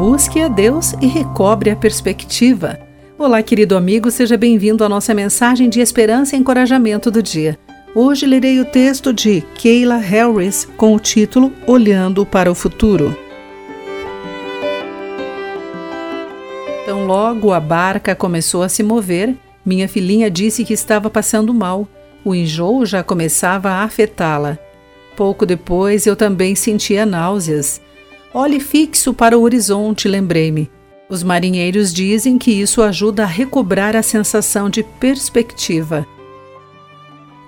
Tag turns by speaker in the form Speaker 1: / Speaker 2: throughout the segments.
Speaker 1: Busque a Deus e recobre a perspectiva. Olá, querido amigo, seja bem-vindo à nossa mensagem de esperança e encorajamento do dia. Hoje lerei o texto de Keila Harris com o título Olhando para o Futuro. Tão logo a barca começou a se mover, minha filhinha disse que estava passando mal. O enjoo já começava a afetá-la. Pouco depois eu também sentia náuseas. Olhe fixo para o horizonte, lembrei-me. Os marinheiros dizem que isso ajuda a recobrar a sensação de perspectiva.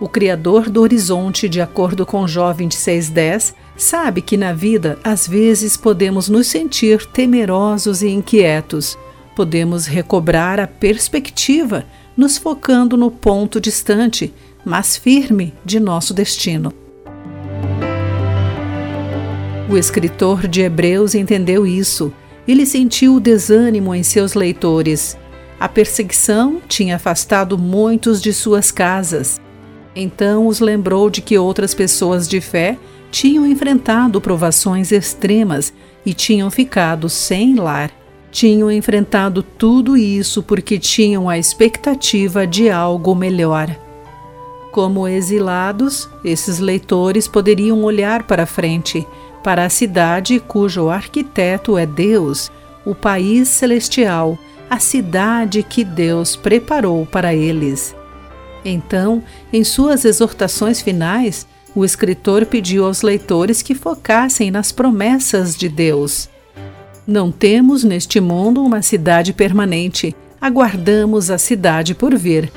Speaker 1: O Criador do Horizonte, de acordo com Jó 2610, sabe que na vida, às vezes, podemos nos sentir temerosos e inquietos. Podemos recobrar a perspectiva, nos focando no ponto distante, mas firme, de nosso destino. O escritor de Hebreus entendeu isso. Ele sentiu o desânimo em seus leitores. A perseguição tinha afastado muitos de suas casas. Então os lembrou de que outras pessoas de fé tinham enfrentado provações extremas e tinham ficado sem lar. Tinham enfrentado tudo isso porque tinham a expectativa de algo melhor. Como exilados, esses leitores poderiam olhar para frente, para a cidade cujo arquiteto é Deus, o país celestial, a cidade que Deus preparou para eles. Então, em suas exortações finais, o escritor pediu aos leitores que focassem nas promessas de Deus. Não temos neste mundo uma cidade permanente, aguardamos a cidade por vir.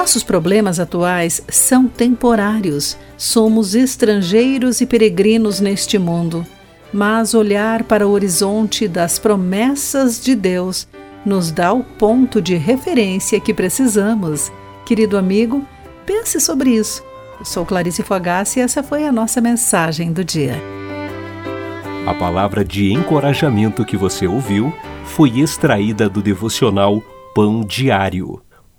Speaker 1: Nossos problemas atuais são temporários. Somos estrangeiros e peregrinos neste mundo. Mas olhar para o horizonte das promessas de Deus nos dá o ponto de referência que precisamos. Querido amigo, pense sobre isso. Eu sou Clarice Fogassi e essa foi a nossa mensagem do dia.
Speaker 2: A palavra de encorajamento que você ouviu foi extraída do devocional Pão Diário.